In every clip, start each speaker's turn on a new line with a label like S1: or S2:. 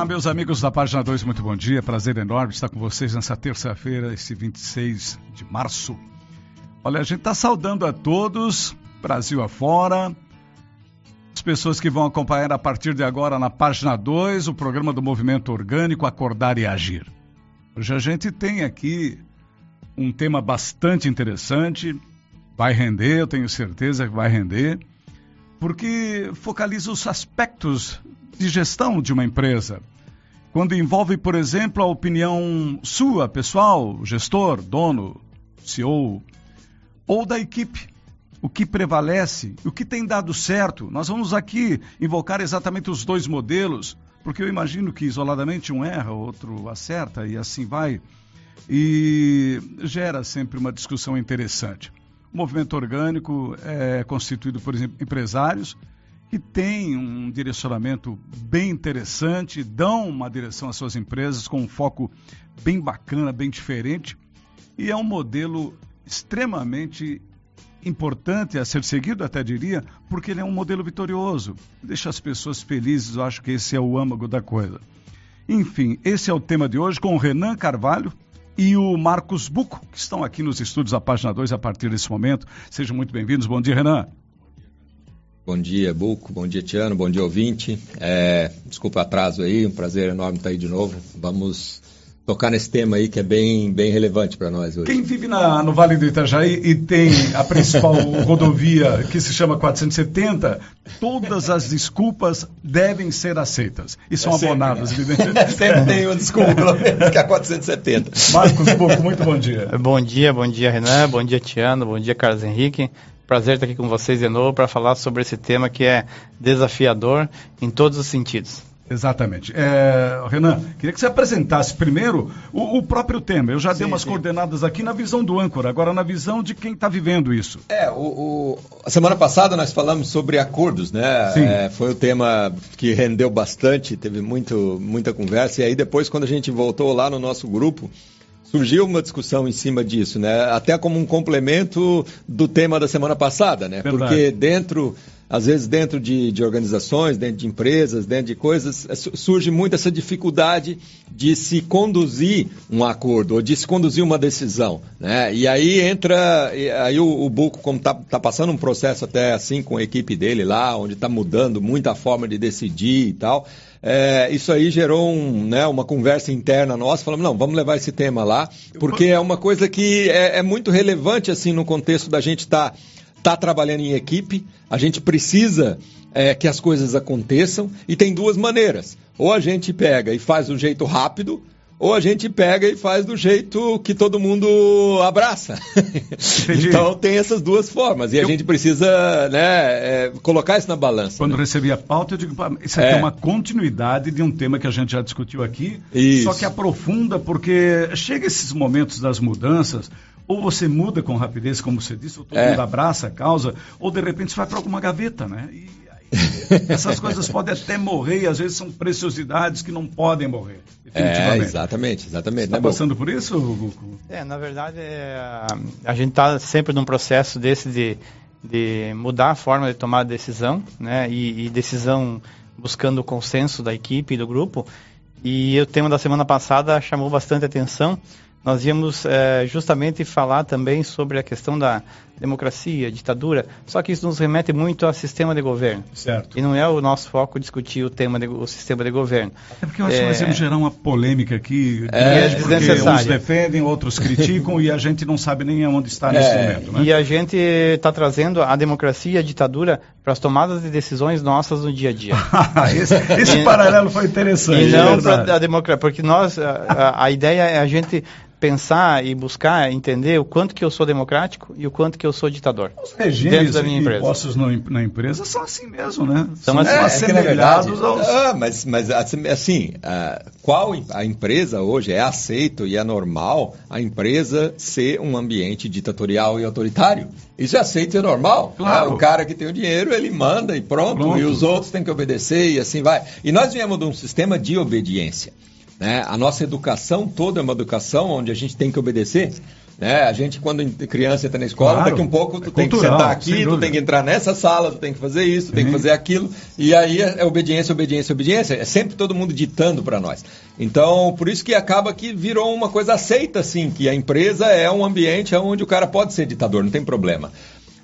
S1: Olá, meus amigos da página 2, muito bom dia. Prazer enorme estar com vocês nessa terça-feira, esse 26 de março. Olha, a gente está saudando a todos, Brasil afora, as pessoas que vão acompanhar a partir de agora na página 2 o programa do Movimento Orgânico Acordar e Agir. Hoje a gente tem aqui um tema bastante interessante, vai render, eu tenho certeza que vai render, porque focaliza os aspectos de gestão de uma empresa. Quando envolve, por exemplo, a opinião sua, pessoal, gestor, dono, CEO, ou da equipe. O que prevalece, o que tem dado certo. Nós vamos aqui invocar exatamente os dois modelos, porque eu imagino que isoladamente um erra, outro acerta e assim vai. E gera sempre uma discussão interessante. O movimento orgânico é constituído por empresários que têm um direcionamento bem interessante, dão uma direção às suas empresas com um foco bem bacana, bem diferente, e é um modelo extremamente importante a ser seguido, até diria, porque ele é um modelo vitorioso, deixa as pessoas felizes, eu acho que esse é o âmago da coisa. Enfim, esse é o tema de hoje com o Renan Carvalho, e o Marcos Buco, que estão aqui nos estúdios da página 2 a partir desse momento. Sejam muito bem-vindos. Bom dia, Renan.
S2: Bom dia, Buco. Bom dia, Tiano. Bom dia, ouvinte. É, desculpa o atraso aí, um prazer enorme estar aí de novo. Vamos tocar nesse tema aí que é bem, bem relevante para nós hoje.
S1: Quem vive na, no Vale do Itajaí e tem a principal rodovia que se chama 470, todas as desculpas devem ser aceitas e são é abonadas,
S2: sempre, né? sempre tem uma desculpa, pelo menos que é a 470.
S1: Marcos Pouco, muito bom dia.
S3: Bom dia, bom dia, Renan, bom dia, Tiano, bom dia, Carlos Henrique. Prazer estar aqui com vocês de novo para falar sobre esse tema que é desafiador em todos os sentidos.
S1: Exatamente. É, Renan, queria que você apresentasse primeiro o, o próprio tema. Eu já sim, dei umas sim. coordenadas aqui na visão do âncora, agora na visão de quem está vivendo isso.
S2: É, o, o, a semana passada nós falamos sobre acordos, né? Sim. É, foi o tema que rendeu bastante, teve muito, muita conversa, e aí depois, quando a gente voltou lá no nosso grupo, surgiu uma discussão em cima disso, né? Até como um complemento do tema da semana passada, né? Verdade. Porque dentro às vezes dentro de, de, organizações, dentro de empresas, dentro de coisas, é, surge muito essa dificuldade de se conduzir um acordo ou de se conduzir uma decisão. Né? E aí entra, aí o, o Buco, como está tá passando um processo até assim com a equipe dele lá, onde está mudando muita forma de decidir e tal, é, isso aí gerou um, né, uma conversa interna nossa, falamos, não, vamos levar esse tema lá, porque é uma coisa que é, é muito relevante assim no contexto da gente estar... Tá está trabalhando em equipe, a gente precisa é, que as coisas aconteçam e tem duas maneiras. Ou a gente pega e faz do jeito rápido, ou a gente pega e faz do jeito que todo mundo abraça. então tem essas duas formas e eu... a gente precisa né, é, colocar isso na balança.
S1: Quando
S2: né?
S1: recebi a pauta, eu digo, isso aqui é. é. uma continuidade de um tema que a gente já discutiu aqui, isso. só que aprofunda porque chega esses momentos das mudanças, ou você muda com rapidez, como você disse, ou todo é. mundo abraça a causa, ou de repente você vai para alguma gaveta, né? E essas coisas podem até morrer, e às vezes são preciosidades que não podem morrer.
S2: É, exatamente, exatamente.
S1: Está né, passando por isso, Guco?
S3: É, na verdade, é, a gente está sempre num processo desse de, de mudar a forma de tomar decisão, né? E, e decisão buscando o consenso da equipe e do grupo. E o tema da semana passada chamou bastante atenção, nós íamos é, justamente falar também sobre a questão da democracia, ditadura, só que isso nos remete muito ao sistema de governo.
S1: Certo.
S3: E não é o nosso foco discutir o tema de, o sistema de governo.
S1: Até porque eu acho é... que nós vamos gerar uma polêmica aqui, é, desnecessária. uns defendem, outros criticam e a gente não sabe nem onde está nesse é. momento. Né?
S3: E a gente está trazendo a democracia e a ditadura para as tomadas de decisões nossas no dia a dia.
S1: esse, esse e, paralelo foi interessante.
S3: E não para a democracia, porque nós, a, a, a ideia é a gente pensar e buscar entender o quanto que eu sou democrático e o quanto que eu sou ditador.
S1: Os regimes da minha empresa. impostos no, na empresa são assim mesmo, né?
S2: São, assim, é, assemelhados é aos... Ah, mas, mas assim, assim uh, qual a empresa hoje é aceito e é normal a empresa ser um ambiente ditatorial e autoritário? Isso é aceito e é normal. Claro. Ah, o cara que tem o dinheiro, ele manda e pronto, pronto, e os outros têm que obedecer e assim vai. E nós viemos de um sistema de obediência. Né? A nossa educação toda é uma educação onde a gente tem que obedecer. Né? A gente, quando criança entra na escola, claro, daqui um pouco tu é tem cultural, que sentar aqui, tu tem que entrar nessa sala, tu tem que fazer isso, tu tem que fazer aquilo. E aí é, é obediência, obediência, obediência. É sempre todo mundo ditando para nós. Então, por isso que acaba que virou uma coisa aceita, assim, que a empresa é um ambiente onde o cara pode ser ditador, não tem problema.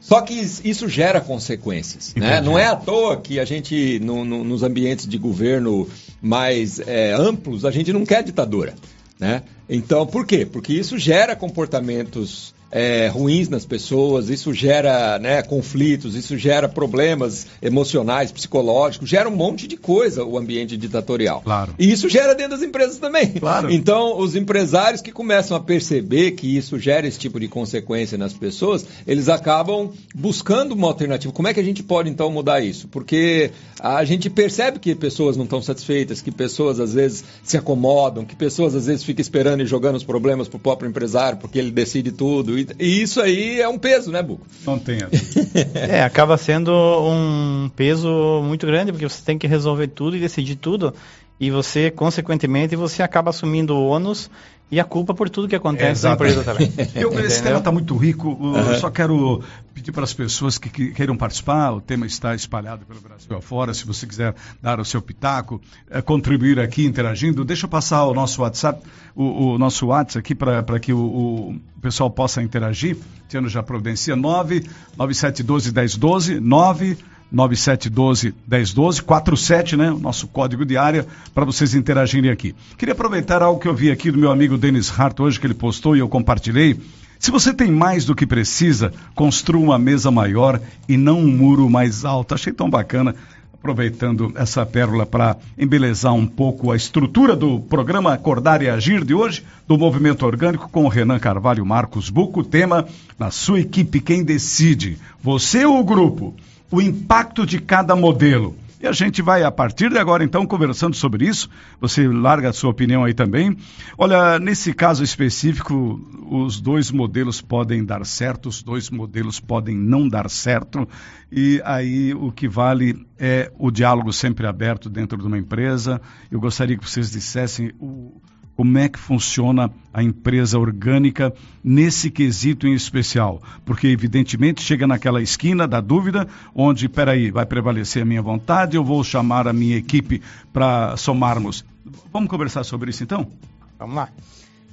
S2: Só que isso gera consequências. Né? Não é à toa que a gente, no, no, nos ambientes de governo mais é, amplos, a gente não quer ditadura. Né? Então, por quê? Porque isso gera comportamentos é, ruins nas pessoas, isso gera né, conflitos, isso gera problemas emocionais, psicológicos, gera um monte de coisa o ambiente ditatorial.
S1: Claro.
S2: E isso gera dentro das empresas também.
S1: Claro.
S2: Então, os empresários que começam a perceber que isso gera esse tipo de consequência nas pessoas, eles acabam buscando uma alternativa. Como é que a gente pode, então, mudar isso? Porque a gente percebe que pessoas não estão satisfeitas, que pessoas, às vezes, se acomodam, que pessoas, às vezes, ficam esperando e jogando os problemas para o próprio empresário, porque ele decide tudo. E, e, isso aí é um peso, né, Buco?
S1: Não tem.
S3: é, acaba sendo um peso muito grande, porque você tem que resolver tudo e decidir tudo. E você, consequentemente, você acaba assumindo o ônus e a culpa por tudo que acontece na empresa também.
S1: Eu, esse tema está muito rico. Uhum. Só quero pedir para as pessoas que, que, queiram participar. O tema está espalhado pelo Brasil afora. Se você quiser dar o seu pitaco, é, contribuir aqui interagindo, deixa eu passar o nosso WhatsApp, o, o nosso WhatsApp aqui para que o, o, pessoal possa interagir. Tiano já providencia 99712 1012 9 9712 1012, 47, né? O nosso código de área para vocês interagirem aqui. Queria aproveitar algo que eu vi aqui do meu amigo Denis Hart hoje, que ele postou e eu compartilhei. Se você tem mais do que precisa, construa uma mesa maior e não um muro mais alto. Achei tão bacana, aproveitando essa pérola para embelezar um pouco a estrutura do programa Acordar e Agir de hoje, do Movimento Orgânico, com o Renan Carvalho Marcos Buco. Tema, na sua equipe, quem decide? Você ou o grupo? O impacto de cada modelo. E a gente vai, a partir de agora, então, conversando sobre isso. Você larga a sua opinião aí também. Olha, nesse caso específico, os dois modelos podem dar certo, os dois modelos podem não dar certo. E aí o que vale é o diálogo sempre aberto dentro de uma empresa. Eu gostaria que vocês dissessem o como é que funciona a empresa orgânica nesse quesito em especial. Porque, evidentemente, chega naquela esquina da dúvida, onde, peraí, vai prevalecer a minha vontade, eu vou chamar a minha equipe para somarmos. Vamos conversar sobre isso então?
S3: Vamos lá.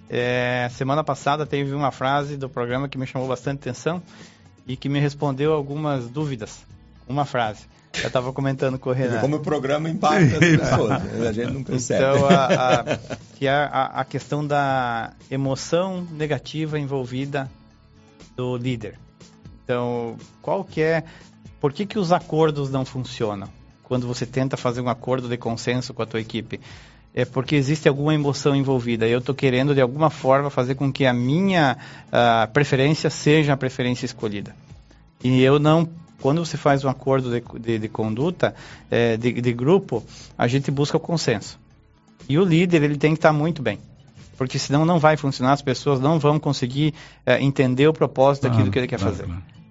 S3: É, semana passada teve uma frase do programa que me chamou bastante atenção e que me respondeu algumas dúvidas. Uma frase. Eu estava comentando com o Renan.
S2: Como o programa impacta as pessoas, né? a gente não percebe.
S3: Então, a, a, que é a, a questão da emoção negativa envolvida do líder. Então, qual que é... Por que, que os acordos não funcionam? Quando você tenta fazer um acordo de consenso com a tua equipe. É porque existe alguma emoção envolvida. Eu estou querendo, de alguma forma, fazer com que a minha uh, preferência seja a preferência escolhida. E eu não quando você faz um acordo de, de, de conduta, é, de, de, grupo, a gente busca o consenso. E o líder, ele tem que estar muito bem. Porque senão não vai funcionar, as pessoas não vão conseguir é, entender o propósito daquilo que ele quer fazer.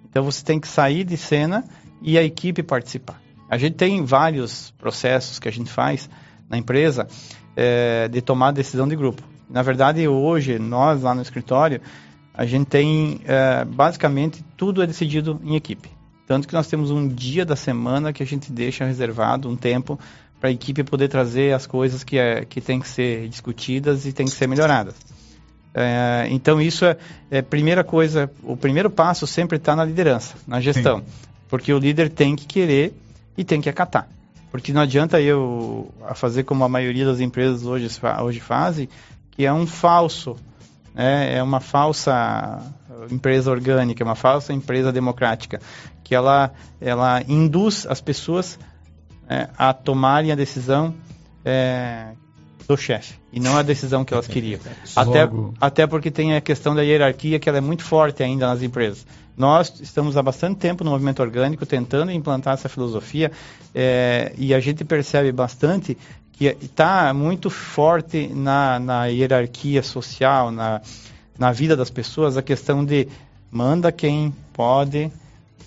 S3: Então você tem que sair de cena e a equipe participar. A gente tem vários processos que a gente faz na empresa é, de tomar decisão de grupo. Na verdade, hoje, nós lá no escritório, a gente tem é, basicamente tudo é decidido em equipe. Tanto que nós temos um dia da semana que a gente deixa reservado um tempo para a equipe poder trazer as coisas que, é, que têm que ser discutidas e têm que ser melhoradas. É, então isso é, é primeira coisa, o primeiro passo sempre está na liderança, na gestão, Sim. porque o líder tem que querer e tem que acatar, porque não adianta eu fazer como a maioria das empresas hoje, hoje fazem, que é um falso, né, é uma falsa empresa orgânica, uma falsa empresa democrática, que ela, ela induz as pessoas é, a tomarem a decisão é, do chefe e não a decisão que elas queriam. até, até porque tem a questão da hierarquia que ela é muito forte ainda nas empresas. Nós estamos há bastante tempo no movimento orgânico tentando implantar essa filosofia é, e a gente percebe bastante que está muito forte na, na hierarquia social, na, na vida das pessoas, a questão de manda quem pode,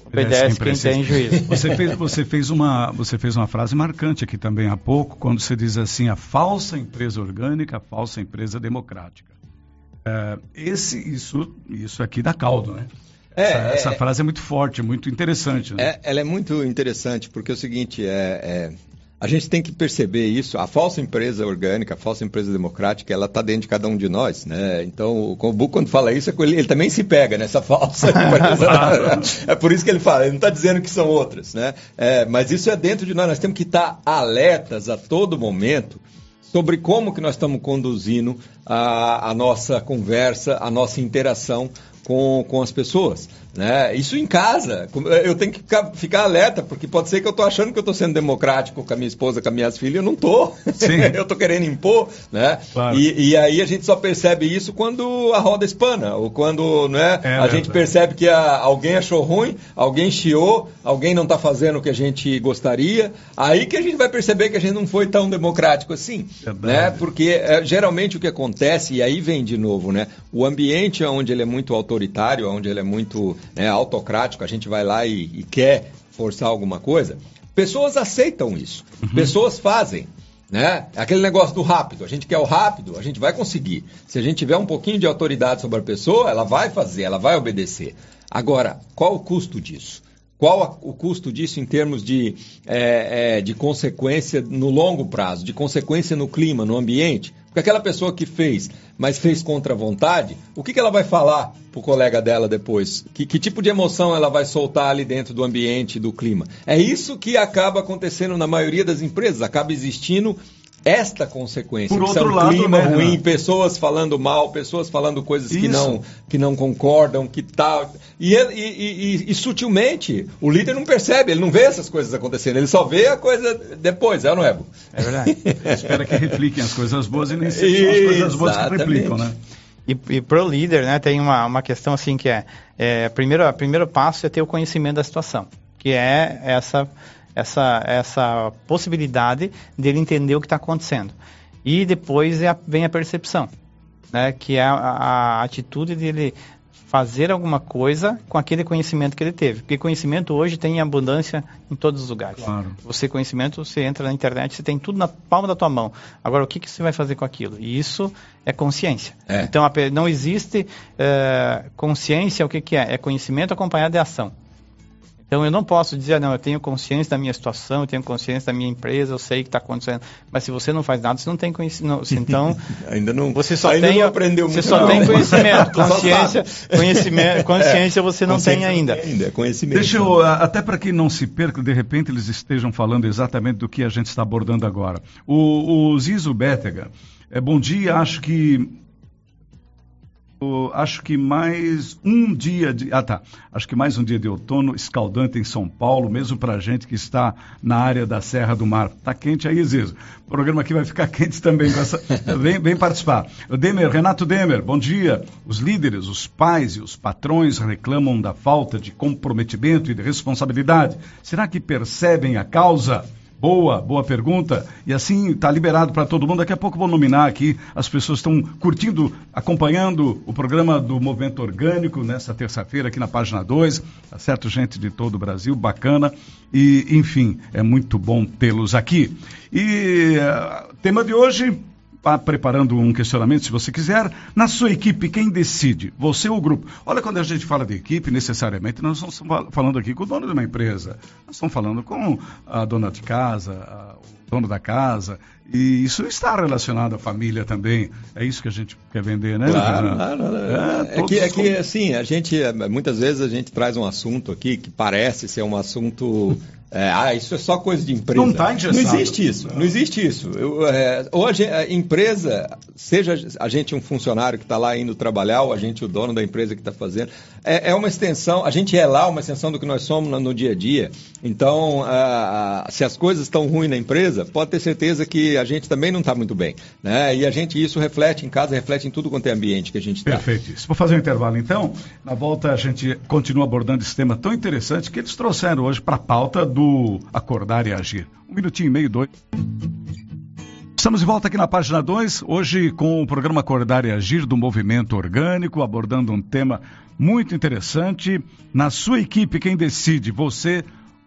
S3: Obedece quem, quem tem juízo.
S1: Você fez, você, fez uma, você fez uma frase marcante aqui também há pouco, quando você diz assim, a falsa empresa orgânica, a falsa empresa democrática. É, esse, isso, isso aqui dá caldo, né? É, essa, é, essa, frase é muito forte, muito interessante. Né?
S2: É, ela é muito interessante, porque é o seguinte, é, é a gente tem que perceber isso. A falsa empresa orgânica, a falsa empresa democrática, ela está dentro de cada um de nós, né? Então, o Buco, quando fala isso, é ele, ele, também se pega nessa falsa é por isso que ele fala, ele não está dizendo que são outras, né? É, mas isso é dentro de nós. Nós temos que estar alertas a todo momento sobre como que nós estamos conduzindo a, a nossa conversa, a nossa interação com, com as pessoas. Né? Isso em casa. Eu tenho que ficar, ficar alerta, porque pode ser que eu estou achando que eu estou sendo democrático com a minha esposa, com as minhas filhas, eu não estou. eu estou querendo impor. Né? Claro. E, e, aí a gente só percebe isso quando a roda espana, ou quando né, é, a gente percebe que a, alguém achou ruim, alguém chiou, alguém não está fazendo o que a gente gostaria. Aí que a gente vai perceber que a gente não foi tão democrático assim. Né? Porque é, geralmente o que acontece, e aí vem de novo, né? o ambiente onde ele é muito autoritário, onde ele é muito né, autocrático, a gente vai lá e, e quer forçar alguma coisa, pessoas aceitam isso, uhum. pessoas fazem. Né? Aquele negócio do rápido, a gente quer o rápido, a gente vai conseguir. Se a gente tiver um pouquinho de autoridade sobre a pessoa, ela vai fazer, ela vai obedecer. Agora, qual o custo disso? Qual o custo disso em termos de, é, é, de consequência no longo prazo, de consequência no clima, no ambiente? Porque aquela pessoa que fez, mas fez contra a vontade, o que, que ela vai falar para o colega dela depois? Que, que tipo de emoção ela vai soltar ali dentro do ambiente, do clima? É isso que acaba acontecendo na maioria das empresas, acaba existindo esta consequência.
S1: Por outro lado,
S2: clima né, ruim, pessoas falando mal, pessoas falando coisas que não, que não concordam, que tal. E, e, e, e, sutilmente, o líder não percebe, ele não vê essas coisas acontecendo, ele só vê a coisa depois, é ou não é?
S1: É verdade. Espera que repliquem as coisas boas e nem sempre são as coisas boas que replicam, né?
S3: E, e para o líder, né, tem uma, uma questão assim que é, é primeiro, primeiro passo é ter o conhecimento da situação, que é essa essa, essa possibilidade dele entender o que está acontecendo. E depois é a, vem a percepção, né, que é a, a atitude dele fazer alguma coisa com aquele conhecimento que ele teve. Porque conhecimento hoje tem abundância em todos os lugares. Claro. Você conhecimento, você entra na internet, você tem tudo na palma da tua mão. Agora, o que, que você vai fazer com aquilo? E isso é consciência. É. Então, não existe é, consciência, o que, que é? É conhecimento acompanhado de ação. Então eu não posso dizer, não, eu tenho consciência da minha situação, eu tenho consciência da minha empresa, eu sei o que está acontecendo. Mas se você não faz nada, você não tem conhecimento. Então
S2: ainda não.
S3: Você só ainda tem, não aprendeu Você só não. tem conhecimento, consciência, conhecimento, consciência você não tem ainda. ainda.
S1: É conhecimento. Deixa eu até para que não se perca, de repente eles estejam falando exatamente do que a gente está abordando agora. O, o Zizo Bétega, é, bom dia, acho que acho que mais um dia de. Ah, tá. Acho que mais um dia de outono escaldante em São Paulo, mesmo para a gente que está na área da Serra do Mar. Tá quente aí, Zizo. O programa aqui vai ficar quente também. Essa... vem, vem participar. Demer, Renato Demer, bom dia. Os líderes, os pais e os patrões reclamam da falta de comprometimento e de responsabilidade. Será que percebem a causa? Boa, boa pergunta. E assim está liberado para todo mundo. Daqui a pouco vou nominar aqui. As pessoas estão curtindo, acompanhando o programa do Movimento Orgânico nessa terça-feira aqui na página 2. Tá certo, gente de todo o Brasil, bacana. E, enfim, é muito bom tê-los aqui. E uh, tema de hoje, preparando um questionamento, se você quiser. Na sua equipe, quem decide? Você ou o grupo? Olha, quando a gente fala de equipe, necessariamente, nós não estamos falando aqui com o dono de uma empresa. Nós estamos falando com a dona de casa, a, o dono da casa. E isso está relacionado à família também. É isso que a gente quer vender, né?
S2: Claro, claro. É, é, que, é que, assim, a gente, muitas vezes a gente traz um assunto aqui que parece ser um assunto é, ah, isso é só coisa de empresa.
S1: Não está engessado.
S2: Não existe isso. Não existe isso. Eu, é, gente, a, empresa, seja a gente um funcionário que está lá indo trabalhar, ou a gente o dono da empresa que está fazendo, é, é, uma extensão, a gente é lá uma extensão do que nós somos no, dia a dia. Então, a, se as coisas estão ruins na empresa, pode ter certeza que a gente também não está muito bem. Né? E a gente, isso reflete em casa, reflete em tudo quanto é ambiente que a gente está.
S1: Perfeito. Isso. Vou fazer um intervalo então. Na volta a gente continua abordando esse tema tão interessante que eles trouxeram hoje para a pauta do acordar e agir. Um minutinho e meio, dois. Estamos de volta aqui na página 2, hoje com o programa Acordar e Agir do Movimento Orgânico, abordando um tema muito interessante. Na sua equipe, quem decide, você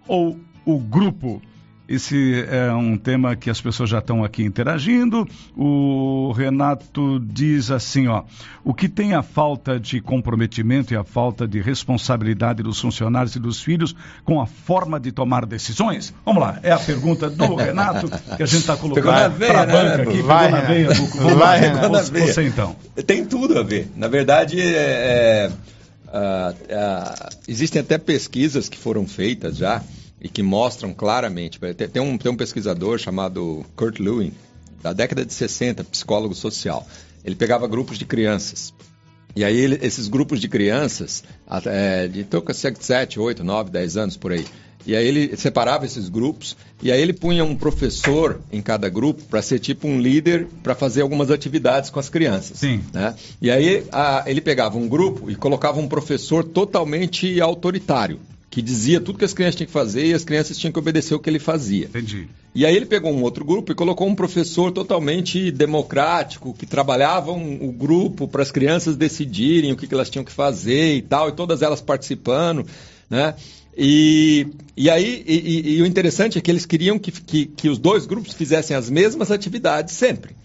S1: ou o grupo? Esse é um tema que as pessoas já estão aqui interagindo. O Renato diz assim, ó, o que tem a falta de comprometimento e a falta de responsabilidade dos funcionários e dos filhos com a forma de tomar decisões? Vamos lá, é a pergunta do Renato que a gente está colocando para a banca né, aqui.
S2: Vai, na veia, Vamos vai, lá, você então. Tem tudo a ver. Na verdade, é, é, é, existem até pesquisas que foram feitas já e que mostram claramente. Tem um, tem um pesquisador chamado Kurt Lewin, da década de 60, psicólogo social. Ele pegava grupos de crianças. E aí ele, esses grupos de crianças, é, de toca 7, 8, 9, 10 anos por aí. E aí ele separava esses grupos e aí ele punha um professor em cada grupo para ser tipo um líder para fazer algumas atividades com as crianças.
S1: Sim.
S2: Né? E aí a, ele pegava um grupo e colocava um professor totalmente autoritário que dizia tudo que as crianças tinham que fazer e as crianças tinham que obedecer o que ele fazia.
S1: Entendi.
S2: E aí ele pegou um outro grupo e colocou um professor totalmente democrático, que trabalhava um, o grupo para as crianças decidirem o que, que elas tinham que fazer e tal, e todas elas participando, né? E, e aí, e, e, o interessante é que eles queriam que, que, que, os dois grupos fizessem as mesmas atividades sempre.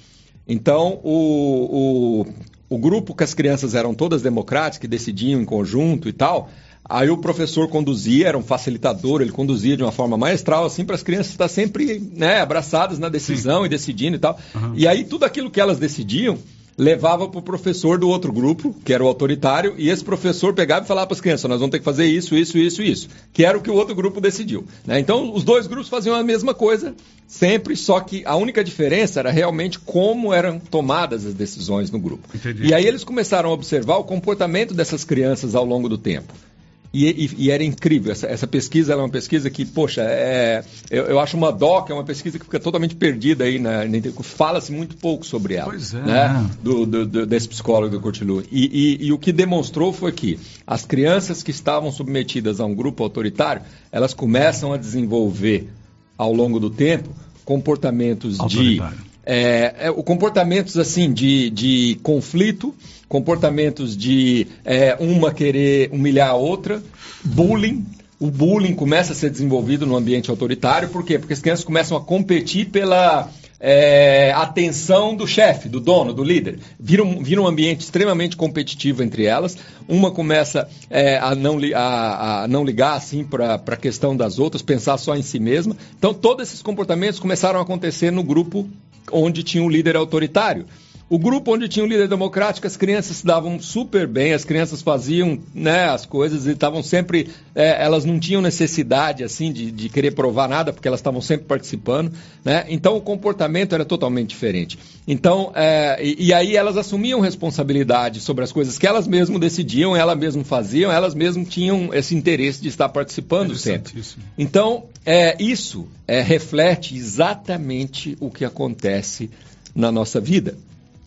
S2: Então, o, o, o grupo que as crianças eram todas democráticas, que decidiam em conjunto e tal, Aí o professor conduzia, era um facilitador, ele conduzia de uma forma maestral, assim, para as crianças estar sempre né, abraçadas na decisão Sim. e decidindo e tal. Uhum. E aí tudo aquilo que elas decidiam levava para o professor do outro grupo, que era o autoritário, e esse professor pegava e falava para as crianças: nós vamos ter que fazer isso, isso, isso, isso, que era o que o outro grupo decidiu. Né? Então, os dois grupos faziam a mesma coisa, sempre, só que a única diferença era realmente como eram tomadas as decisões no grupo. Entendi. E aí eles começaram a observar o comportamento dessas crianças ao longo do tempo. E, e, e, era incrível. Essa, essa pesquisa é uma pesquisa que, poxa, é, eu, eu, acho uma DOC, é uma pesquisa que fica totalmente perdida aí, na, fala-se muito pouco sobre ela.
S1: Pois é.
S2: Né? Do, do, do, desse psicólogo do Cortilu. E, e, o que demonstrou foi que as crianças que estavam submetidas a um grupo autoritário, elas começam a desenvolver, ao longo do tempo, comportamentos de é, é, comportamentos assim de, de conflito, comportamentos de é, uma querer humilhar a outra, bullying. O bullying começa a ser desenvolvido no ambiente autoritário, por quê? Porque as crianças começam a competir pela é, atenção do chefe, do dono, do líder. Vira um, vira um ambiente extremamente competitivo entre elas. Uma começa é, a, não, a, a, não ligar assim para a questão das outras, pensar só em si mesma. Então, todos esses comportamentos começaram a acontecer no grupo onde tinha um líder autoritário. O grupo onde tinha um líder democrático, as crianças se davam super bem, as crianças faziam né, as coisas e estavam sempre. É, elas não tinham necessidade assim de, de querer provar nada, porque elas estavam sempre participando. Né? Então o comportamento era totalmente diferente. Então, é, e, e, aí elas assumiam responsabilidade sobre as coisas que elas mesmas decidiam, elas mesmas faziam, elas mesmas tinham esse interesse de estar participando sempre. Então, é, isso é, reflete exatamente o que acontece na nossa vida.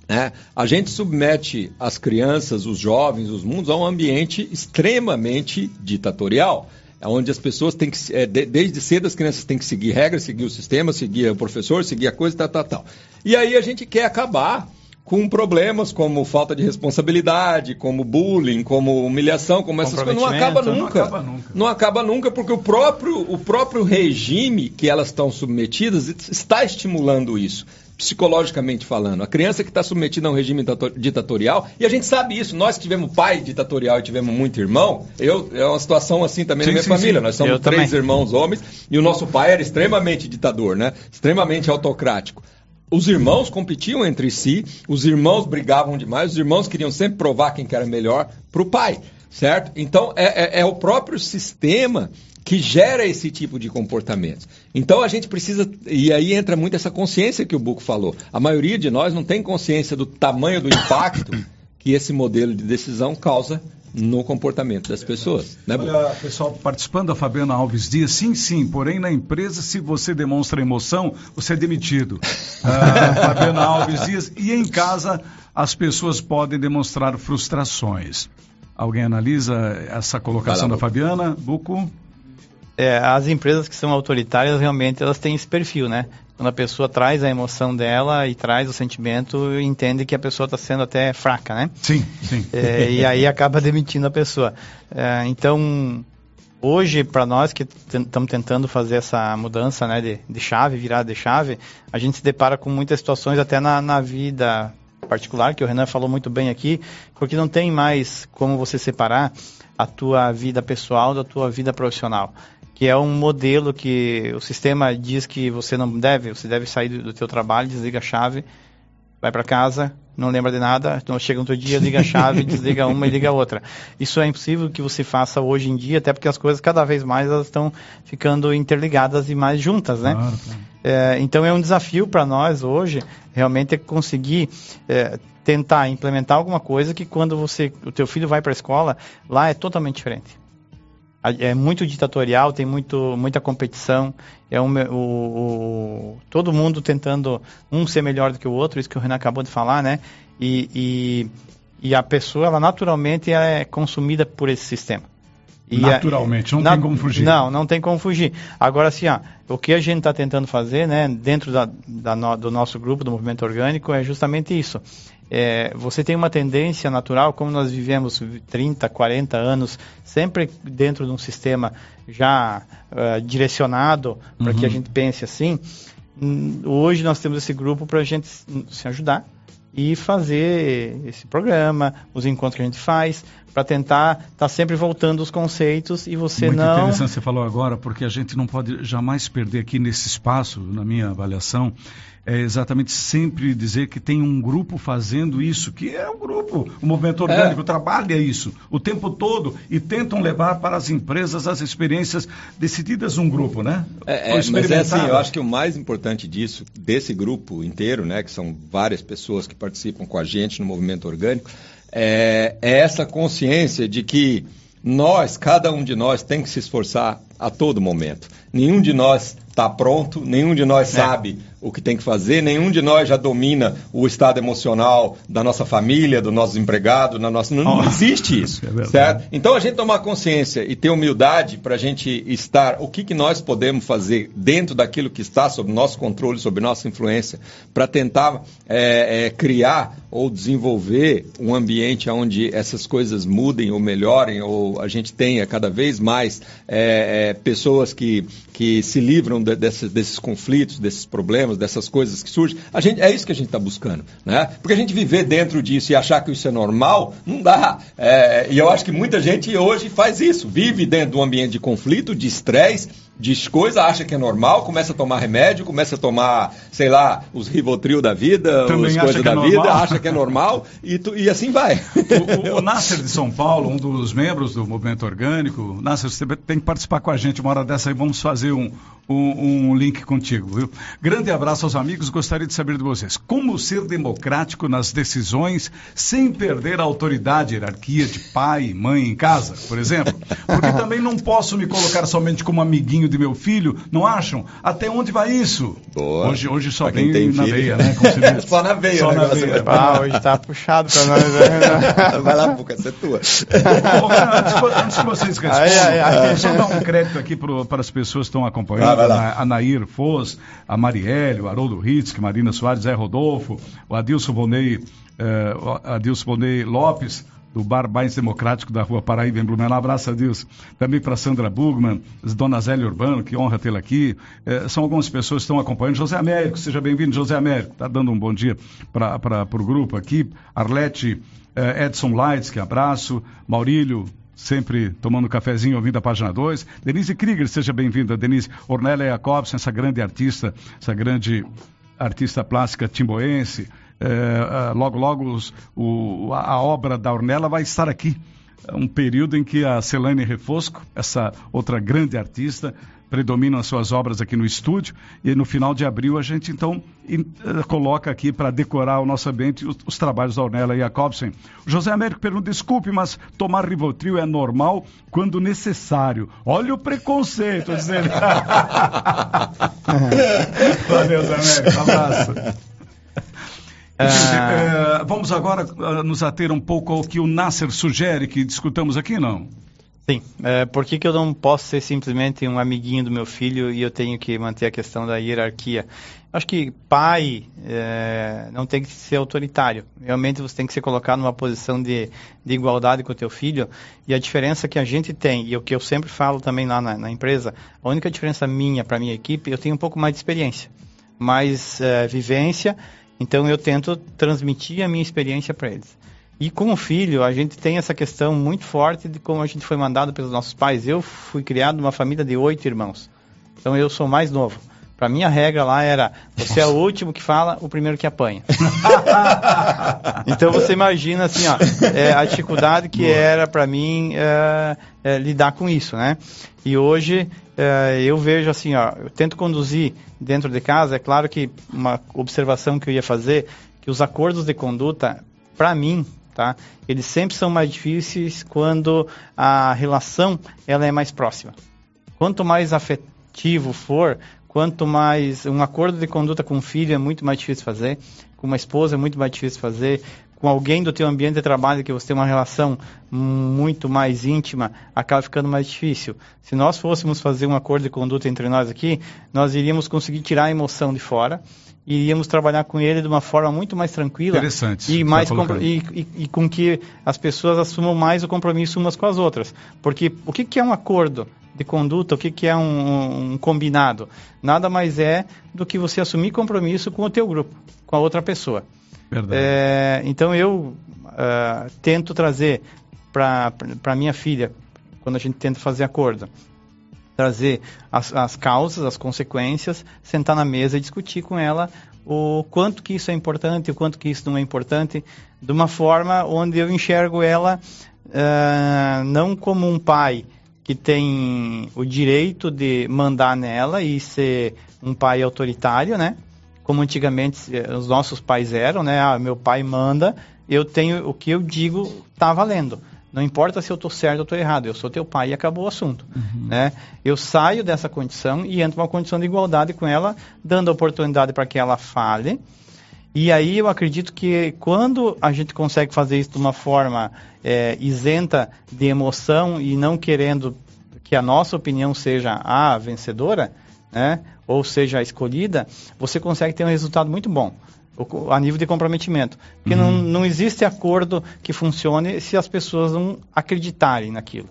S2: Né? A gente submete as crianças, os jovens, os mundos a um ambiente extremamente ditatorial. Onde as pessoas têm que, é, de, desde cedo as crianças têm que seguir regras, seguir o sistema, seguir o professor, seguir a coisa, tal, tal, tal. E aí a gente quer acabar com problemas como falta de responsabilidade, como bullying, como humilhação, como essas coisas. Não acaba nunca. Não acaba nunca. Não acaba nunca porque o próprio, o próprio regime que elas estão submetidas está estimulando isso psicologicamente falando. A criança que está submetida a um regime ditatorial, e a gente sabe isso, nós que tivemos pai ditatorial e tivemos muito irmão, eu, é uma situação assim também sim, na minha sim, família. Sim. Nós somos eu três também. irmãos homens e o nosso pai era extremamente ditador, né? extremamente autocrático. Os irmãos competiam entre si, os irmãos brigavam demais, os irmãos queriam sempre provar quem que era melhor para o pai, certo? Então é, é, é o próprio sistema que gera esse tipo de comportamento. Então a gente precisa, e aí entra muito essa consciência que o Buco falou. A maioria de nós não tem consciência do tamanho do impacto que esse modelo de decisão causa no comportamento das pessoas. Né,
S1: Olha, pessoal, participando, a Fabiana Alves diz, sim, sim, porém na empresa, se você demonstra emoção, você é demitido. Ah, Fabiana Alves diz, e em casa, as pessoas podem demonstrar frustrações. Alguém analisa essa colocação lá, da Fabiana? Buco?
S3: É, as empresas que são autoritárias realmente elas têm esse perfil, né? quando a pessoa traz a emoção dela e traz o sentimento, entende que a pessoa está sendo até fraca, né?
S1: Sim, sim.
S3: É, e aí acaba demitindo a pessoa. É, então, hoje, para nós que estamos tentando fazer essa mudança né, de, de chave, virada de chave, a gente se depara com muitas situações até na, na vida particular, que o Renan falou muito bem aqui, porque não tem mais como você separar a tua vida pessoal da tua vida profissional que é um modelo que o sistema diz que você não deve, você deve sair do, do teu trabalho, desliga a chave, vai para casa, não lembra de nada, então chega outro dia, liga a chave, desliga uma e liga a outra. Isso é impossível que você faça hoje em dia, até porque as coisas cada vez mais elas estão ficando interligadas e mais juntas, né? Claro, claro. É, então é um desafio para nós hoje, realmente é conseguir é, tentar implementar alguma coisa que quando você, o teu filho vai para a escola, lá é totalmente diferente é muito ditatorial, tem muito, muita competição, é um, o, o, todo mundo tentando um ser melhor do que o outro, isso que o Renan acabou de falar, né? E, e, e a pessoa, ela naturalmente é consumida por esse sistema.
S1: E naturalmente, a, não na, tem como fugir.
S3: Não, não tem como fugir. Agora, assim, ó, o que a gente está tentando fazer, né, dentro da, da no, do nosso grupo, do movimento orgânico, é justamente isso é, você tem uma tendência natural, como nós vivemos 30, 40 anos, sempre dentro de um sistema já uh, direcionado para uhum. que a uhum. gente pense assim. Hum, hoje nós temos esse grupo para a gente se ajudar e fazer esse programa, os encontros que a gente faz, para tentar estar tá sempre voltando os conceitos e você
S1: Muito
S3: não.
S1: Muito interessante você falou agora, porque a gente não pode jamais perder aqui nesse espaço, na minha avaliação, é exatamente sempre dizer que tem um grupo fazendo isso, que é um grupo, o movimento orgânico é. trabalha isso o tempo todo e tentam levar para as empresas as experiências decididas num grupo, né?
S2: É, é mas é assim, eu acho que o mais importante disso, desse grupo inteiro, né, que são várias pessoas que participam com a gente no movimento orgânico, é, é essa consciência de que nós, cada um de nós, tem que se esforçar a todo momento. Nenhum de nós está pronto, nenhum de nós é. sabe o que tem que fazer, nenhum de nós já domina o estado emocional da nossa família, do nosso empregado, na nossa... não, não existe isso, é certo? Então a gente tomar consciência e ter humildade para a gente estar, o que, que nós podemos fazer dentro daquilo que está sob nosso controle, sob nossa influência, para tentar é, é, criar ou desenvolver um ambiente onde essas coisas mudem ou melhorem, ou a gente tenha cada vez mais é, é, pessoas que, que se livram de, desses, desses conflitos, desses problemas, dessas coisas que surgem. A gente, é isso que a gente está buscando. Né? Porque a gente viver dentro disso e achar que isso é normal, não dá. É, e eu acho que muita gente hoje faz isso, vive dentro de um ambiente de conflito, de estresse diz coisa, acha que é normal, começa a tomar remédio, começa a tomar, sei lá, os Rivotril da vida, Também as coisas da é vida, acha que é normal e, tu, e assim vai.
S1: O, o, o Nasser de São Paulo, um dos membros do Movimento Orgânico, Nasser, você tem que participar com a gente uma hora dessa aí, vamos fazer um, um, um link contigo, viu? Grande abraço aos amigos, gostaria de saber de vocês, como ser democrático nas decisões sem perder a autoridade, hierarquia de pai e mãe em casa, por exemplo? Porque também não posso me colocar somente como amiguinho de meu filho, não acham? Até onde vai isso?
S2: Boa.
S1: Hoje, hoje só vem na filho. veia, né?
S2: só na veia. Só
S3: na veia. Ah, hoje tá puxado pra nós. Né?
S2: vai lá, Buca, essa é tua.
S1: antes, antes que vocês respondam, ai, ai, ai. só dar um crédito aqui pro, para as pessoas que estão acompanhando. Ah, a Nair Foz, a Marielle, o Haroldo Ritz, Marina Soares, Zé Rodolfo, o Adilson Bonei, eh, Adilson Bonei Lopes, do Bar Mais Democrático da Rua Paraíba, em Blumenau. Abraço a Deus. Também para Sandra Bugman, Dona Zélia Urbano, que honra tê-la aqui. É, são algumas pessoas que estão acompanhando. José Américo, seja bem-vindo, José Américo. Está dando um bom dia para o grupo aqui. Arlete é, Edson Lights, que abraço. Maurílio, sempre tomando um cafezinho, ouvindo a página 2. Denise Krieger, seja bem-vinda. Denise Ornélia Jacobsen, essa grande artista, essa grande artista plástica timboense. É, é, logo, logo os, o, a obra da Ornella vai estar aqui. Um período em que a Celane Refosco, essa outra grande artista, predominam as suas obras aqui no estúdio e no final de abril a gente então in, uh, coloca aqui para decorar o nosso ambiente os, os trabalhos da Ornella Jacobsen. O José Américo pergunta, desculpe, mas tomar Rivotril é normal quando necessário. Olha o preconceito, dizendo. Valeu, José Américo, um abraço. Ah. vamos agora uh, nos ater um pouco ao que o Nasser sugere que discutamos aqui, não?
S3: Sim. É, por que, que eu não posso ser simplesmente um amiguinho do meu filho e eu tenho que manter a questão da hierarquia? Acho que pai é, não tem que ser autoritário. Realmente você tem que se colocar numa posição de, de igualdade com o teu filho. E a diferença que a gente tem, e o que eu sempre falo também lá na, na empresa, a única diferença minha para a minha equipe, eu tenho um pouco mais de experiência, mais é, vivência, então eu tento transmitir a minha experiência para eles. E com o filho, a gente tem essa questão muito forte de como a gente foi mandado pelos nossos pais. Eu fui criado numa família de oito irmãos. Então eu sou mais novo. Para mim a regra lá era você é o último que fala, o primeiro que apanha. então você imagina assim, ó, é, a dificuldade que Boa. era para mim é, é, lidar com isso, né? E hoje é, eu vejo assim, ó, eu tento conduzir dentro de casa. É claro que uma observação que eu ia fazer que os acordos de conduta, para mim, tá? Eles sempre são mais difíceis quando a relação ela é mais próxima. Quanto mais afetivo for, Quanto mais um acordo de conduta com um filho é muito mais difícil fazer, com uma esposa é muito mais difícil fazer, com alguém do teu ambiente de trabalho que você tem uma relação muito mais íntima, acaba ficando mais difícil. Se nós fôssemos fazer um acordo de conduta entre nós aqui, nós iríamos conseguir tirar a emoção de fora e iríamos trabalhar com ele de uma forma muito mais tranquila e mais e, e, e, com que as pessoas assumam mais o compromisso umas com as outras. Porque o que, que é um acordo? de conduta, o que, que é um, um, combinado? Nada mais é do que você assumir compromisso com o teu grupo, com a outra pessoa. É, então eu uh, tento trazer para minha filha, quando a gente tenta fazer acordo, trazer as, as causas, as consequências, sentar na mesa e discutir com ela o quanto que isso é importante, o quanto que isso não é importante, de uma forma onde eu enxergo ela uh, não como um pai que tem o direito de mandar nela e ser um pai autoritário, né? Como antigamente eh, os nossos pais eram, né? Ah, meu pai manda, eu tenho o que eu digo tá valendo. Não importa se eu estou certo ou estou errado, eu sou teu pai e acabou o assunto. Uhum. Né? Eu saio dessa condição e entro numa condição de igualdade com ela, dando a oportunidade para que ela fale, e aí eu acredito que quando a gente consegue fazer isso de uma forma é, isenta de emoção e não querendo que a nossa opinião seja a vencedora, né, ou seja escolhida, você consegue ter um resultado muito bom a nível de comprometimento. Porque uhum. não, não existe acordo que funcione se as pessoas não acreditarem naquilo.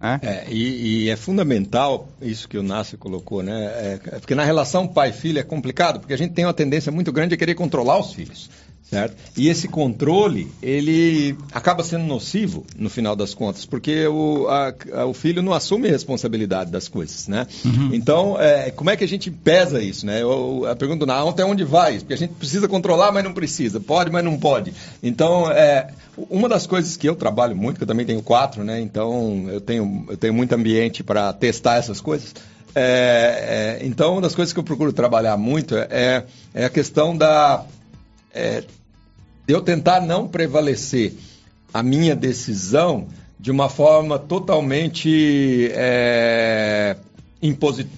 S2: Né? É, e, e, é fundamental isso que o Nácio colocou, né? É, é porque na relação pai-filho é complicado, porque a gente tem uma tendência muito grande a querer controlar os filhos. Certo? E esse controle, ele acaba sendo nocivo no final das contas, porque o, a, a, o filho não assume a responsabilidade das coisas, né? Uhum. Então, é, como é que a gente pesa isso, né? Eu, a pergunta não, até onde vai? Porque a gente precisa controlar, mas não precisa. Pode, mas não pode. Então, é, uma das coisas que eu trabalho muito, que eu também tenho quatro, né? Então, eu tenho, eu tenho muito ambiente para testar essas coisas. É, é, então, uma das coisas que eu procuro trabalhar muito é, é a questão da é, eu tentar não prevalecer a minha decisão de uma forma totalmente é,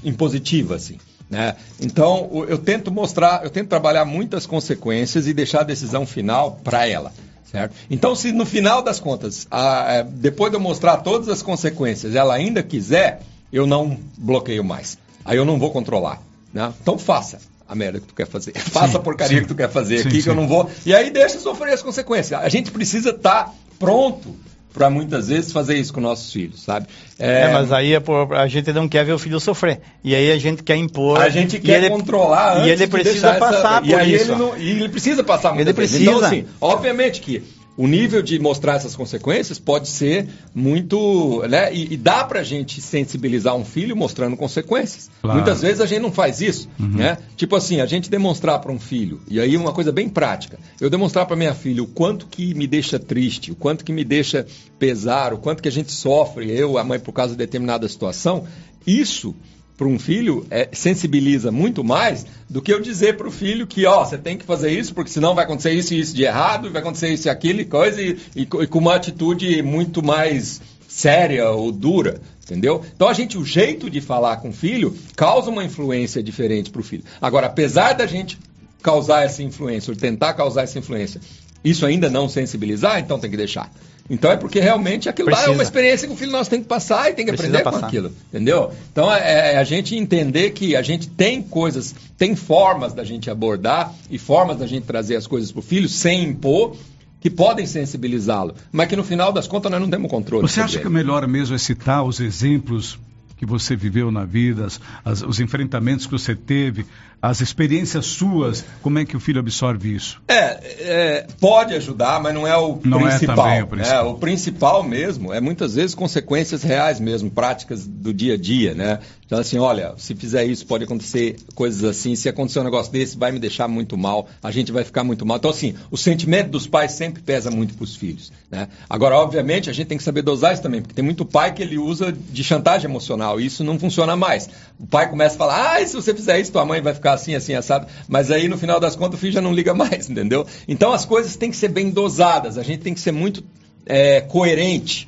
S2: impositiva, assim. Né? Então, eu tento mostrar, eu tento trabalhar muitas consequências e deixar a decisão final para ela. Certo? Então, se no final das contas, a, a, depois de eu mostrar todas as consequências, ela ainda quiser, eu não bloqueio mais. Aí eu não vou controlar. Né? Então, faça a merda que tu quer fazer. Faça a porcaria sim. que tu quer fazer sim, aqui, sim. que eu não vou. E aí deixa sofrer as consequências. A gente precisa estar tá pronto para muitas vezes fazer isso com nossos filhos, sabe?
S3: É, é mas aí é por, a gente não quer ver o filho sofrer. E aí a gente quer impor.
S2: A gente quer ele, controlar antes
S3: E ele precisa passar essa, por
S2: e aí
S3: isso.
S2: Ele não, e ele precisa passar muitas ele precisa. Então, assim, obviamente que o nível de mostrar essas consequências pode ser muito. Né? E, e dá para a gente sensibilizar um filho mostrando consequências. Claro. Muitas vezes a gente não faz isso. Uhum. Né? Tipo assim, a gente demonstrar para um filho, e aí uma coisa bem prática, eu demonstrar para minha filha o quanto que me deixa triste, o quanto que me deixa pesar, o quanto que a gente sofre, eu, a mãe, por causa de determinada situação, isso para um filho é, sensibiliza muito mais do que eu dizer para o filho que, ó, você tem que fazer isso, porque senão vai acontecer isso e isso de errado, vai acontecer isso e aquilo e coisa, e, e, e com uma atitude muito mais séria ou dura, entendeu? Então a gente, o jeito de falar com o filho causa uma influência diferente para o filho. Agora, apesar da gente causar essa influência, ou tentar causar essa influência, isso ainda não sensibilizar, então tem que deixar. Então é porque realmente aquilo Precisa. lá é uma experiência que o filho nosso tem que passar e tem que Precisa aprender passar. com aquilo. Entendeu? Então é, é, a gente entender que a gente tem coisas, tem formas da gente abordar e formas da gente trazer as coisas para o filho sem impor que podem sensibilizá-lo, mas que no final das contas nós não temos controle.
S1: Você acha ele. que o melhor mesmo é citar os exemplos que você viveu na vida, as, os enfrentamentos que você teve, as experiências suas, como é que o filho absorve isso?
S2: É, é pode ajudar, mas não é o não é principal. É, o principal. É, o principal mesmo é muitas vezes consequências reais mesmo, práticas do dia a dia, né? Então assim, olha, se fizer isso pode acontecer coisas assim, se acontecer um negócio desse vai me deixar muito mal, a gente vai ficar muito mal. Então assim, o sentimento dos pais sempre pesa muito para os filhos, né? Agora, obviamente, a gente tem que saber dosar isso também, porque tem muito pai que ele usa de chantagem emocional e isso não funciona mais. O pai começa a falar, ah, se você fizer isso, tua mãe vai ficar assim, assim, assado. Mas aí, no final das contas, o filho já não liga mais, entendeu? Então, as coisas têm que ser bem dosadas. A gente tem que ser muito é, coerente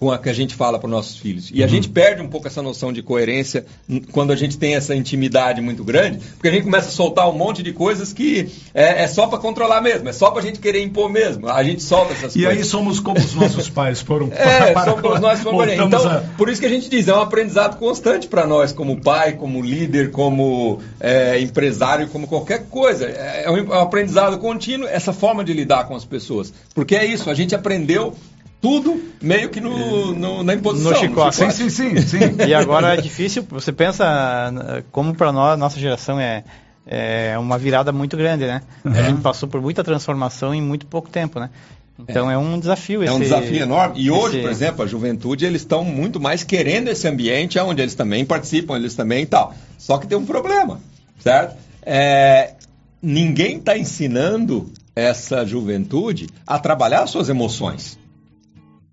S2: com a que a gente fala para os nossos filhos. E uhum. a gente perde um pouco essa noção de coerência quando a gente tem essa intimidade muito grande, porque a gente começa a soltar um monte de coisas que é, é só para controlar mesmo, é só para a gente querer impor mesmo. A gente solta essas
S1: e
S2: coisas.
S1: E aí somos como os nossos pais foram.
S2: é, para, somos nós fomos. Então, a... por isso que a gente diz, é um aprendizado constante para nós, como pai, como líder, como é, empresário, como qualquer coisa. É, é um aprendizado contínuo essa forma de lidar com as pessoas. Porque é isso, a gente aprendeu tudo meio que no, no na imposição.
S3: No chicote.
S1: No Sim, sim, sim, sim.
S3: E agora é difícil, você pensa como para nós, nossa geração é, é uma virada muito grande, né? Uhum. A gente passou por muita transformação em muito pouco tempo, né? Então é, é um desafio.
S2: Esse, é um desafio enorme. E hoje, esse... por exemplo, a juventude, eles estão muito mais querendo esse ambiente onde eles também participam, eles também e tal. Só que tem um problema, certo? É, ninguém está ensinando essa juventude a trabalhar suas emoções.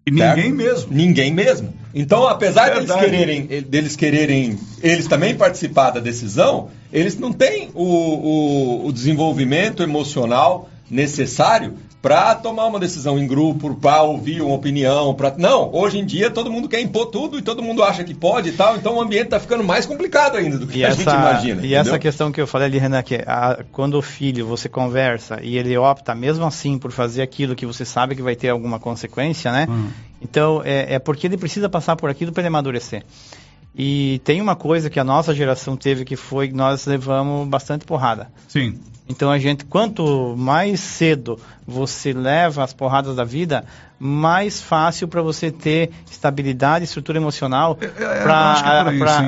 S1: E ninguém mesmo.
S2: Ninguém mesmo. Então, apesar deles quererem, deles quererem, eles também participar da decisão, eles não têm o, o, o desenvolvimento emocional necessário para tomar uma decisão em grupo, para ouvir uma opinião, para não. Hoje em dia todo mundo quer impor tudo e todo mundo acha que pode e tal, então o ambiente está ficando mais complicado ainda do que e a essa, gente imagina.
S3: E entendeu? essa questão que eu falei ali, Renan, que é a, quando o filho você conversa e ele opta mesmo assim por fazer aquilo que você sabe que vai ter alguma consequência, né? Hum. Então é, é porque ele precisa passar por aquilo para ele amadurecer. E tem uma coisa que a nossa geração teve que foi que nós levamos bastante porrada.
S1: Sim.
S3: Então a gente, quanto mais cedo você leva as porradas da vida, mais fácil para você ter estabilidade, estrutura emocional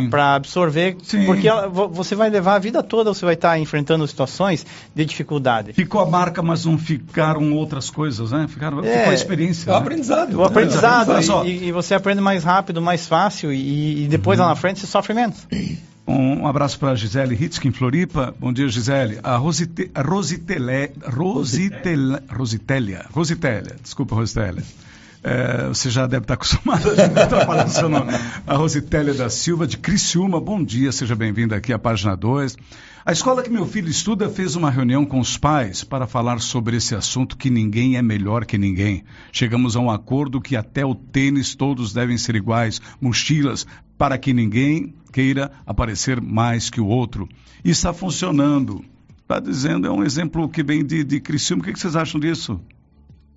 S3: para absorver, sim. porque ela, você vai levar a vida toda, você vai estar tá enfrentando situações de dificuldade.
S1: Ficou a marca, mas não ficaram outras coisas, né? Ficaram, é, ficou a experiência.
S2: É o né? aprendizado.
S3: O aprendizado, é, e, e, você aprende mais rápido, mais fácil, e, e depois uhum. lá na frente você sofre menos.
S1: Um abraço para Gisele Hitzke, em Floripa. Bom dia, Gisele. A, Rosite, a Rositele, Rositele, Rositelia, Rositelia, desculpa, Rositelia. É, você já deve estar acostumado a atrapalhar o seu nome. A Rositélia da Silva, de Criciúma, bom dia, seja bem-vinda aqui à página 2. A escola que meu filho estuda fez uma reunião com os pais para falar sobre esse assunto que ninguém é melhor que ninguém. Chegamos a um acordo que até o tênis todos devem ser iguais, mochilas, para que ninguém queira aparecer mais que o outro. E está funcionando. Está dizendo, é um exemplo que vem de, de Criciúma. O que, que vocês acham disso?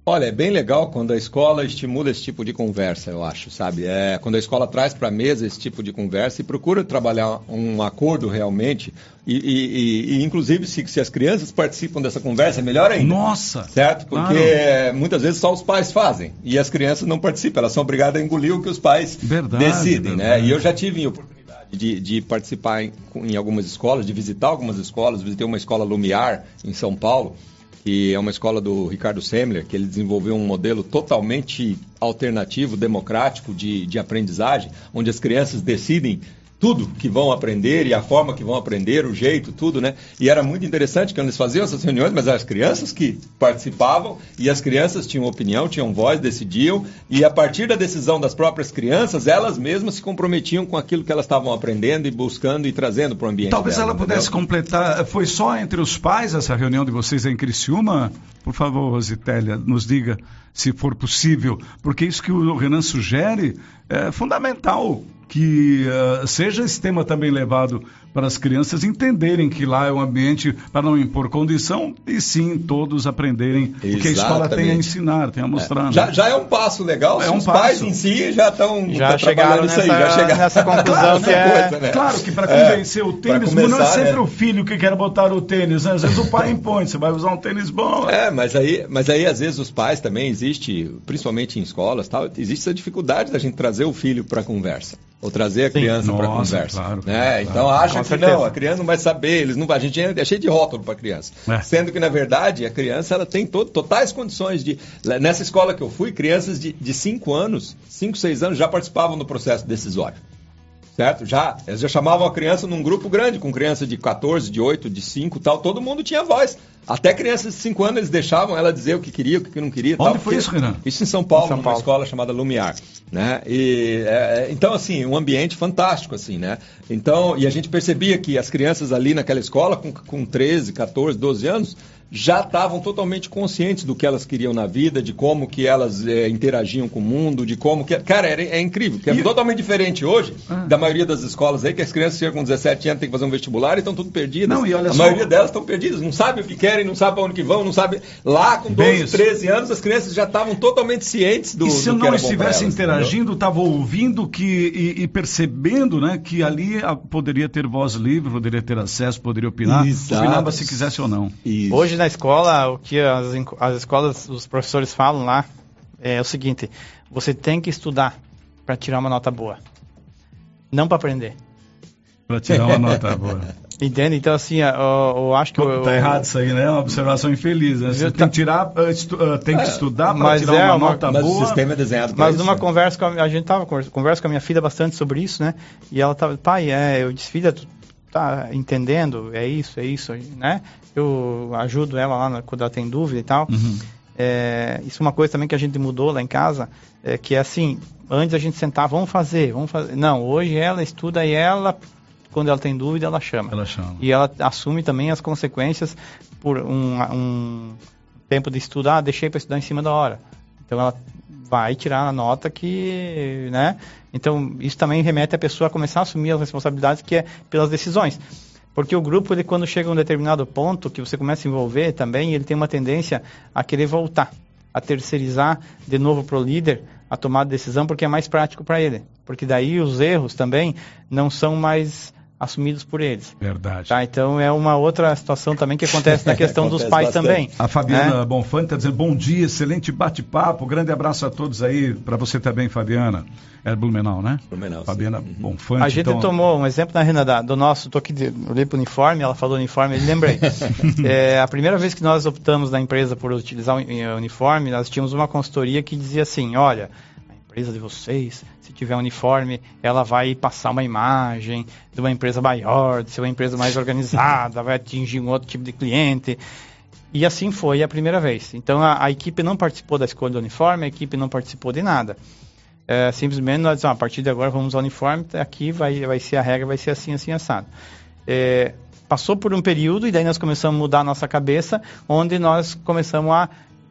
S2: Olha, é bem legal quando a escola estimula esse tipo de conversa, eu acho, sabe? É, quando a escola traz para a mesa esse tipo de conversa e procura trabalhar um acordo realmente, e, e, e inclusive se, se, as crianças participam dessa conversa, é melhor ainda.
S1: Nossa!
S2: Certo? Porque claro. muitas vezes só os pais fazem e as crianças não participam, elas são obrigadas a engolir o que os pais verdade, decidem, né? verdade. né? E eu já tive oportunidade de, de participar em, em algumas escolas, de visitar algumas escolas, visitei uma escola Lumiar em São Paulo que é uma escola do Ricardo Semler, que ele desenvolveu um modelo totalmente alternativo, democrático de, de aprendizagem, onde as crianças decidem tudo que vão aprender e a forma que vão aprender, o jeito, tudo, né? E era muito interessante que eles faziam essas reuniões, mas as crianças que participavam e as crianças tinham opinião, tinham voz, decidiam e a partir da decisão das próprias crianças, elas mesmas se comprometiam com aquilo que elas estavam aprendendo e buscando e trazendo para o ambiente.
S1: Talvez
S2: dela,
S1: ela pudesse entendeu? completar. Foi só entre os pais essa reunião de vocês em Criciúma? Por favor, Rositélia, nos diga se for possível, porque isso que o Renan sugere é fundamental que uh, seja esse tema também levado para as crianças entenderem que lá é um ambiente para não impor condição e sim todos aprenderem Exatamente. o que a escola tem a ensinar, tem a mostrar. É.
S2: Né? Já, já, é um passo legal, é um os passo. pais em si já estão
S3: já chegaram nessa, aí, já chegaram nessa conclusão claro, que é...
S1: Coisa, né? Claro que para é, convencer o tênis, começar, não é sempre né? o filho que quer botar o tênis, né? às vezes o pai impõe, você vai usar um tênis bom.
S2: É, mas aí, mas aí às vezes os pais também existe, principalmente em escolas, tal, existe essa dificuldade da gente trazer o filho para a conversa ou trazer a criança para conversa. Claro, né? claro, então acha certeza. não, a criança não vai saber, eles não, a gente é, é cheio de rótulo para criança. É. Sendo que, na verdade, a criança ela tem to, totais condições de. Nessa escola que eu fui, crianças de 5 anos, 5, 6 anos já participavam do processo decisório certo? Já, eles já chamavam a criança num grupo grande, com criança de 14, de 8, de 5 tal, todo mundo tinha voz. Até crianças de 5 anos eles deixavam ela dizer o que queria, o que não queria.
S1: Onde
S2: tal,
S1: foi isso, Renan?
S2: Isso em São Paulo, em São numa Paulo. escola chamada Lumiar, né? E, é, é, então, assim, um ambiente fantástico, assim, né? Então, e a gente percebia que as crianças ali naquela escola, com, com 13, 14, 12 anos, já estavam totalmente conscientes do que elas queriam na vida, de como que elas é, interagiam com o mundo, de como que... Cara, é, é incrível, que é e... totalmente diferente hoje ah. da maioria das escolas aí, que as crianças chegam com 17 anos, têm que fazer um vestibular e estão tudo perdidas. Não, e olha a só... maioria delas estão perdidas, não sabem o que querem, não sabem para onde que vão, não sabem... Lá, com 12, 13 anos, as crianças já estavam totalmente cientes do,
S1: e se
S2: do
S1: não estivesse interagindo, estavam ouvindo que, e, e, percebendo né, que ali a, poderia ter voz livre, poderia ter acesso, poderia opinar, Exato. opinava se quisesse ou não.
S3: Isso. Hoje na escola, o que as, as escolas, os professores falam lá é o seguinte: você tem que estudar para tirar uma nota boa, não para aprender.
S1: Para tirar uma nota boa.
S3: Entende? Então, assim, eu, eu acho que. Pô,
S1: eu, tá errado isso aí, né? É uma observação infeliz. Né? Você tem que tirar, eh, estu, uh, tem que é, estudar para tirar é uma, uma, nota
S2: mas
S1: boa.
S2: Mas o sistema é desenhado
S3: Mas numa né? conversa com a, a gente tava conversa com a minha filha bastante sobre isso, né? E ela tava, pai, é, eu disse, filha, tu tá entendendo, é isso, é isso, né? Eu ajudo ela lá quando ela tem dúvida e tal. Uhum. É, isso é uma coisa também que a gente mudou lá em casa, é, que é assim, antes a gente sentar, vamos fazer, vamos fazer. Não, hoje ela estuda e ela, quando ela tem dúvida, ela chama.
S1: Ela chama.
S3: E ela assume também as consequências por um, um tempo de estudar, ah, deixei para estudar em cima da hora. Então ela vai tirar a nota que, né? Então, isso também remete a pessoa a começar a assumir as responsabilidades que é pelas decisões. Porque o grupo, ele quando chega a um determinado ponto que você começa a envolver também, ele tem uma tendência a querer voltar, a terceirizar de novo para o líder a tomar a decisão, porque é mais prático para ele. Porque daí os erros também não são mais assumidos por eles.
S1: Verdade.
S3: Tá? Então é uma outra situação também que acontece na questão acontece dos pais bastante. também.
S1: A Fabiana né? Bonfante está dizendo bom dia, excelente bate-papo, grande abraço a todos aí, para você também, Fabiana. É Blumenau, né?
S2: Blumenau.
S1: Fabiana
S2: sim.
S1: Uhum. Bonfante.
S3: A gente então... tomou um exemplo na Rena da, do nosso, tô aqui, de, olhei para o uniforme, ela falou uniforme, lembrei. é, a primeira vez que nós optamos na empresa por utilizar o uniforme, nós tínhamos uma consultoria que dizia assim, olha, empresa de vocês, se tiver uniforme, ela vai passar uma imagem de uma empresa maior, de ser uma empresa mais organizada, vai atingir um outro tipo de cliente. E assim foi a primeira vez. Então a, a equipe não participou da escolha do uniforme, a equipe não participou de nada. É, simplesmente nós dizemos, ah, a partir de agora vamos usar o uniforme, aqui vai, vai ser a regra, vai ser assim, assim, assado. É, passou por um período e daí nós começamos a mudar a nossa cabeça, onde nós começamos a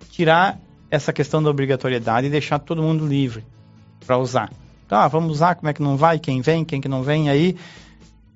S3: tirar essa questão da obrigatoriedade e deixar todo mundo livre para usar. Tá, vamos usar, como é que não vai, quem vem, quem que não vem, aí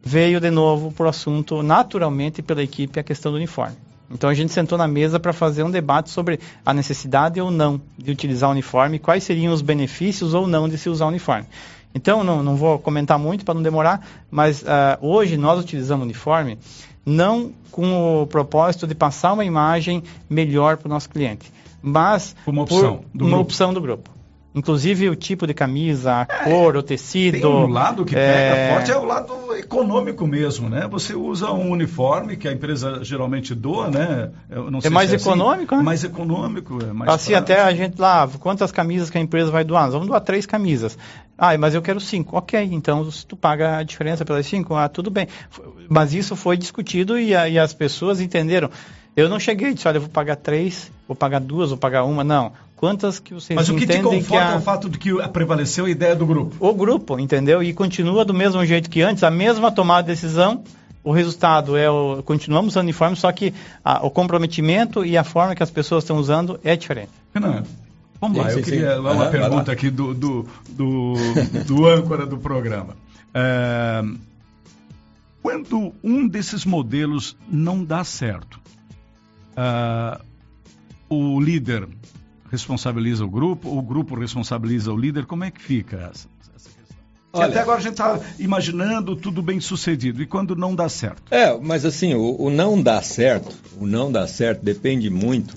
S3: veio de novo para o assunto, naturalmente, pela equipe, a questão do uniforme. Então a gente sentou na mesa para fazer um debate sobre a necessidade ou não de utilizar o uniforme, quais seriam os benefícios ou não de se usar o uniforme. Então não, não vou comentar muito para não demorar, mas uh, hoje nós utilizamos o uniforme não com o propósito de passar uma imagem melhor para o nosso cliente, mas
S1: uma opção,
S3: do, uma grupo. opção do grupo. Inclusive o tipo de camisa, a é, cor, o tecido. Tem um
S1: lado que é... pega forte é o lado econômico mesmo, né? Você usa um uniforme que a empresa geralmente doa, né?
S3: é mais é econômico,
S1: assim,
S3: né?
S1: Mais econômico, é mais
S3: Assim, prático. até a gente lá, quantas camisas que a empresa vai doar? Nós vamos doar três camisas. Ah, mas eu quero cinco. Ok, então se tu paga a diferença pelas cinco, ah, tudo bem. Mas isso foi discutido e, e as pessoas entenderam. Eu não cheguei e disse, olha, eu vou pagar três, vou pagar duas, vou pagar uma. Não. Quantas que vocês
S1: Mas o que te conforta
S3: que a...
S1: é o fato de que prevaleceu a ideia do grupo.
S3: O grupo, entendeu? E continua do mesmo jeito que antes, a mesma tomada de decisão. O resultado é o. Continuamos usando uniforme, só que a, o comprometimento e a forma que as pessoas estão usando é diferente.
S1: Renan, Vamos lá, sim, eu sim, queria sim. uma uhum, pergunta aqui do, do, do, do âncora do programa. É, quando um desses modelos não dá certo, uh, o líder responsabiliza o grupo, o grupo responsabiliza o líder, como é que fica essa, essa questão? Olha, até agora a gente está imaginando tudo bem sucedido, e quando não dá certo?
S2: É, mas assim, o, o não dá certo, o não dá certo depende muito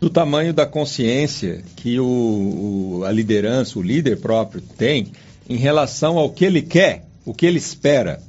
S2: do tamanho da consciência que o, o, a liderança, o líder próprio tem em relação ao que ele quer, o que ele espera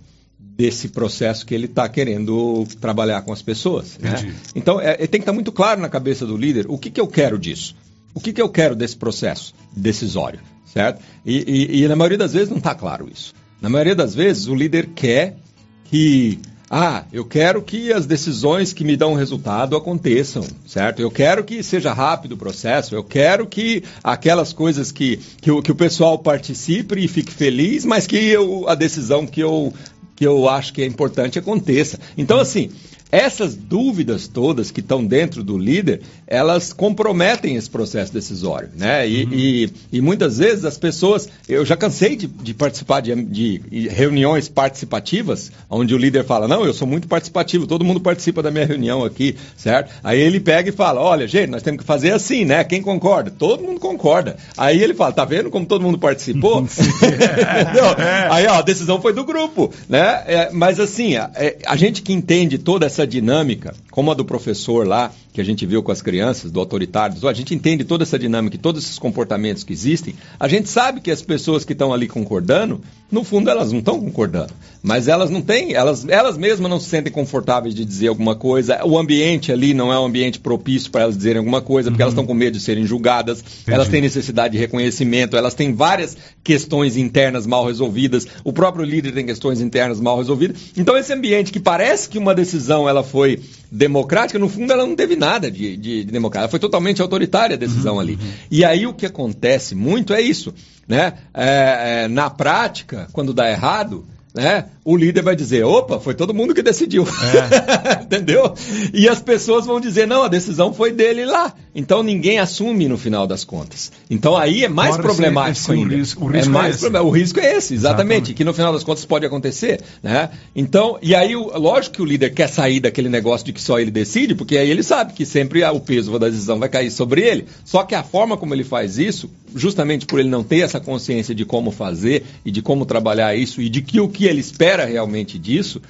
S2: desse processo que ele está querendo trabalhar com as pessoas. Né? Então, é, tem que estar tá muito claro na cabeça do líder o que, que eu quero disso. O que, que eu quero desse processo decisório, certo? E, e, e na maioria das vezes não está claro isso. Na maioria das vezes, o líder quer que ah, eu quero que as decisões que me dão resultado aconteçam, certo? Eu quero que seja rápido o processo, eu quero que aquelas coisas que, que, o, que o pessoal participe e fique feliz, mas que eu, a decisão que eu que eu acho que é importante aconteça. Então, assim, essas dúvidas todas que estão dentro do líder, elas comprometem esse processo decisório, né? E, uhum. e, e muitas vezes as pessoas, eu já cansei de, de participar de, de, reuniões participativas, onde o líder fala, não, eu sou muito participativo, todo mundo participa da minha reunião aqui, certo? Aí ele pega e fala, olha, gente, nós temos que fazer assim, né? Quem concorda? Todo mundo concorda. Aí ele fala, tá vendo como todo mundo participou? Aí, ó, a decisão foi do grupo, né? É, mas assim, a, é, a gente que entende toda essa essa dinâmica, como a do professor lá, que a gente viu com as crianças, do autoritário, a gente entende toda essa dinâmica e todos esses comportamentos que existem, a gente sabe que as pessoas que estão ali concordando, no fundo elas não estão concordando. Mas elas não têm, elas, elas mesmas não se sentem confortáveis de dizer alguma coisa, o ambiente ali não é um ambiente propício para elas dizerem alguma coisa, porque uhum. elas estão com medo de serem julgadas, Entendi. elas têm necessidade de reconhecimento, elas têm várias questões internas mal resolvidas, o próprio líder tem questões internas mal resolvidas. Então esse ambiente que parece que uma decisão ela foi democrática, no fundo ela não teve nada de, de, de democrática, ela foi totalmente autoritária a decisão uhum, ali. Uhum. E aí o que acontece muito é isso, né? É, é, na prática, quando dá errado, né? O líder vai dizer, opa, foi todo mundo que decidiu. É. Entendeu? E as pessoas vão dizer, não, a decisão foi dele lá. Então ninguém assume no final das contas. Então aí é mais Agora, problemático esse, esse, ainda. O risco, o risco é, mais é O risco é esse, exatamente, exatamente, que no final das contas pode acontecer. Né? Então, e aí, lógico que o líder quer sair daquele negócio de que só ele decide, porque aí ele sabe que sempre o peso da decisão vai cair sobre ele. Só que a forma como ele faz isso, justamente por ele não ter essa consciência de como fazer e de como trabalhar isso e de que o que ele espera realmente disso,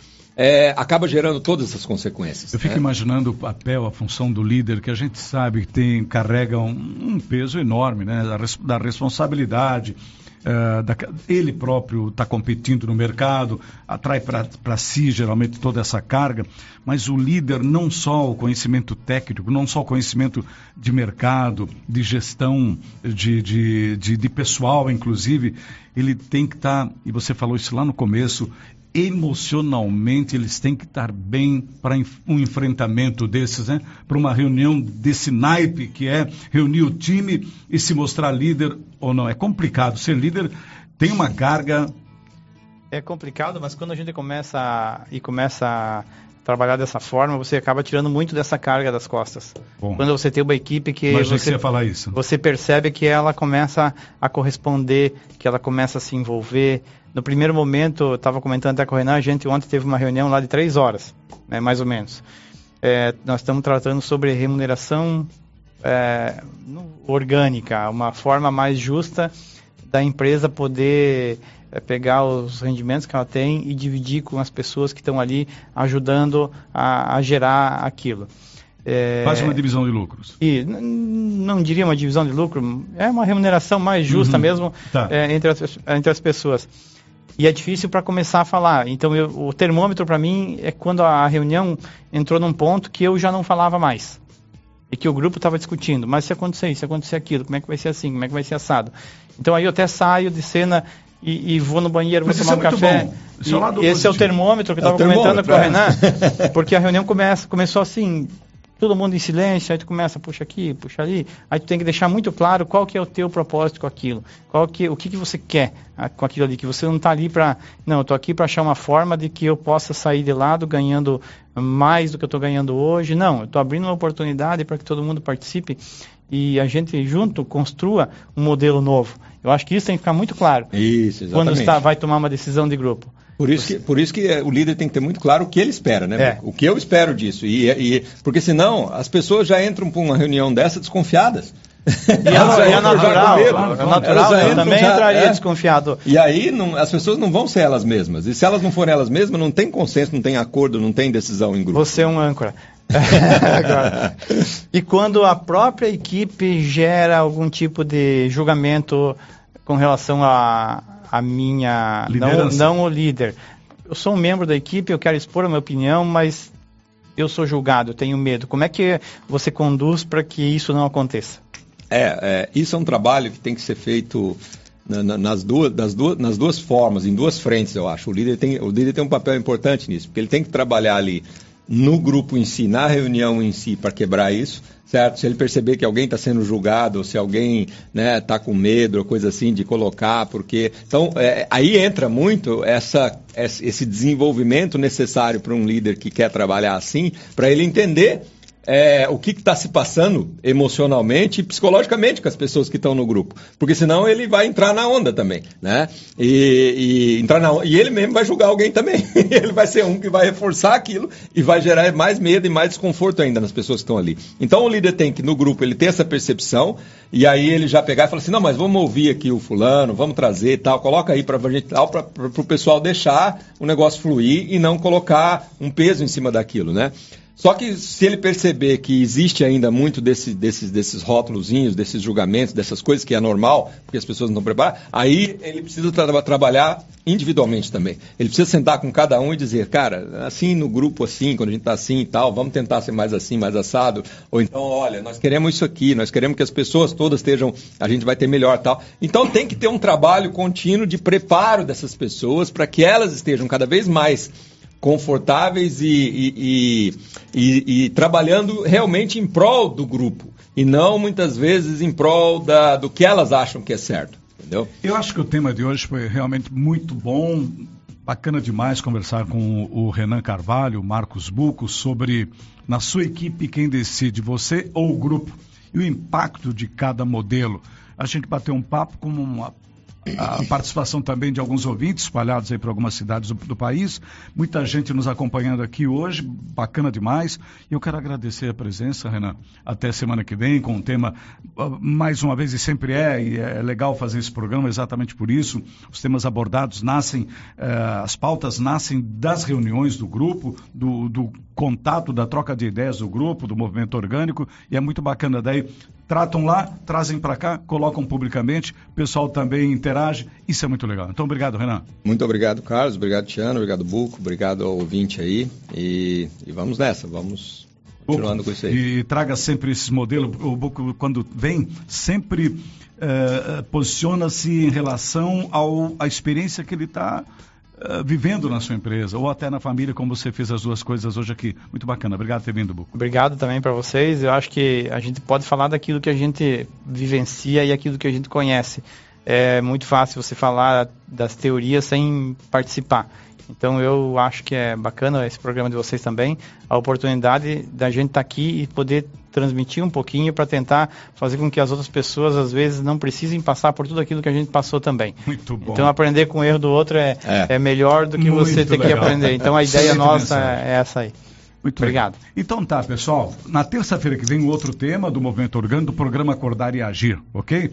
S2: é, acaba gerando todas essas consequências.
S1: Eu fico né? imaginando o papel, a função do líder, que a gente sabe que tem, carrega um, um peso enorme, né? Da, da responsabilidade. Uh, da, ele próprio está competindo no mercado, atrai para si geralmente toda essa carga, mas o líder, não só o conhecimento técnico, não só o conhecimento de mercado, de gestão, de, de, de, de pessoal, inclusive, ele tem que estar, tá, e você falou isso lá no começo, emocionalmente eles têm que estar bem para um enfrentamento desses, né? Para uma reunião desse naipe que é reunir o time e se mostrar líder ou não. É complicado. Ser líder tem uma carga.
S3: É complicado, mas quando a gente começa e começa a trabalhar dessa forma, você acaba tirando muito dessa carga das costas. Bom, quando você tem uma equipe que
S1: você,
S3: que
S1: você, falar isso.
S3: você percebe que ela começa a corresponder, que ela começa a se envolver, no primeiro momento, eu estava comentando até com o Renan, a gente ontem teve uma reunião lá de três horas, né, mais ou menos. É, nós estamos tratando sobre remuneração é, orgânica, uma forma mais justa da empresa poder é, pegar os rendimentos que ela tem e dividir com as pessoas que estão ali ajudando a, a gerar aquilo.
S1: É, Faz uma divisão de lucros.
S3: E não diria uma divisão de lucro, é uma remuneração mais justa uhum, mesmo tá. é, entre, as, entre as pessoas. E é difícil para começar a falar. Então, eu, o termômetro para mim é quando a reunião entrou num ponto que eu já não falava mais. E que o grupo estava discutindo. Mas se acontecer isso, se acontecer aquilo, como é que vai ser assim, como é que vai ser assado? Então, aí eu até saio de cena e, e vou no banheiro, vou tomar é um café. É esse é o termômetro que eu estava é comentando com o Renan. Porque a reunião começa, começou assim, todo mundo em silêncio, aí tu começa, puxa aqui, puxa ali, aí tu tem que deixar muito claro qual que é o teu propósito com aquilo, qual que, o que, que você quer ah, com aquilo ali, que você não está ali para, não, eu estou aqui para achar uma forma de que eu possa sair de lado ganhando mais do que eu estou ganhando hoje, não, eu estou abrindo uma oportunidade para que todo mundo participe, e a gente junto construa um modelo novo. Eu acho que isso tem que ficar muito claro.
S2: Isso, exatamente.
S3: Quando está, vai tomar uma decisão de grupo.
S2: Por isso, que, por isso que o líder tem que ter muito claro o que ele espera, né? É. O que eu espero disso. E, e, porque senão as pessoas já entram para uma reunião dessa desconfiadas.
S3: E é, é, é natural, é natural, eu também já, entraria é. desconfiado.
S2: E aí não, as pessoas não vão ser elas mesmas. E se elas não forem elas mesmas, não tem consenso, não tem acordo, não tem decisão em grupo.
S3: Você é um âncora. e quando a própria equipe gera algum tipo de julgamento com relação a, a minha. Não, não o líder. Eu sou um membro da equipe, eu quero expor a minha opinião, mas eu sou julgado, eu tenho medo. Como é que você conduz para que isso não aconteça?
S2: É, é, isso é um trabalho que tem que ser feito na, na, nas, duas, nas, duas, nas duas formas, em duas frentes, eu acho. O líder, tem, o líder tem um papel importante nisso, porque ele tem que trabalhar ali no grupo em si, na reunião em si, para quebrar isso, certo? Se ele perceber que alguém está sendo julgado, ou se alguém está né, tá com medo ou coisa assim de colocar, porque. Então, é, aí entra muito essa, esse desenvolvimento necessário para um líder que quer trabalhar assim, para ele entender é, o que está se passando emocionalmente e psicologicamente com as pessoas que estão no grupo. Porque senão ele vai entrar na onda também, né? E, e, entrar na onda, e ele mesmo vai julgar alguém também. ele vai ser um que vai reforçar aquilo e vai gerar mais medo e mais desconforto ainda nas pessoas que estão ali. Então o líder tem que, no grupo, ele ter essa percepção e aí ele já pegar e falar assim, não, mas vamos ouvir aqui o fulano, vamos trazer e tal, coloca aí para o pessoal deixar o negócio fluir e não colocar um peso em cima daquilo, né? Só que se ele perceber que existe ainda muito desse, desses, desses rótulozinhos, desses julgamentos, dessas coisas que é normal, porque as pessoas não estão preparadas, aí ele precisa tra trabalhar individualmente também. Ele precisa sentar com cada um e dizer, cara, assim no grupo assim, quando a gente está assim e tal, vamos tentar ser mais assim, mais assado. Ou então, olha, nós queremos isso aqui, nós queremos que as pessoas todas estejam, a gente vai ter melhor tal. Então tem que ter um trabalho contínuo de preparo dessas pessoas para que elas estejam cada vez mais confortáveis e, e, e, e, trabalhando realmente em prol do grupo e não muitas vezes em prol da, do que elas acham que é certo. Entendeu?
S1: Eu acho que o tema de hoje foi realmente muito bom. Bacana demais conversar com o Renan Carvalho, Marcos Buco, sobre na sua equipe quem decide, você ou o grupo, e o impacto de cada modelo. A gente bateu um papo com uma a participação também de alguns ouvintes espalhados aí por algumas cidades do, do, país. Muita gente nos acompanhando aqui hoje, bacana demais. E eu quero agradecer a presença, Renan. Até semana que vem com um tema, ah, mais uma vez, e sempre é, e é legal fazer esse programa exatamente por isso. Os temas abordados nascem, eh, as pautas nascem das reuniões do grupo, do, do contato, da troca de ideias do grupo, do movimento orgânico, e é muito bacana daí tratam lá, trazem para cá, colocam publicamente, o pessoal também interage, isso é muito legal. Então, obrigado, Renan.
S2: Muito obrigado, Carlos, obrigado, Tiano, obrigado, Buco, obrigado ao ouvinte aí, e, e vamos nessa, vamos continuando com isso aí.
S1: E traga sempre esses modelos, o Buco, quando vem, sempre eh, posiciona-se em relação ao, à experiência que ele está eh, vivendo na sua empresa ou até na família, como você fez as duas coisas hoje aqui. Muito bacana. Obrigado por ter vindo, Buco.
S3: Obrigado também para vocês. Eu acho que a gente pode falar daquilo que a gente vivencia e aquilo que a gente conhece. É muito fácil você falar das teorias sem participar. Então eu acho que é bacana esse programa de vocês também, a oportunidade da gente estar tá aqui e poder transmitir um pouquinho para tentar fazer com que as outras pessoas às vezes não precisem passar por tudo aquilo que a gente passou também.
S1: Muito bom.
S3: Então aprender com o erro do outro é, é. é melhor do que Muito você ter legal. que aprender. Então a ideia nossa é essa aí.
S1: Muito Obrigado. Bem. Então tá, pessoal. Na terça-feira que vem, outro tema do Movimento Orgânico do programa Acordar e Agir, ok?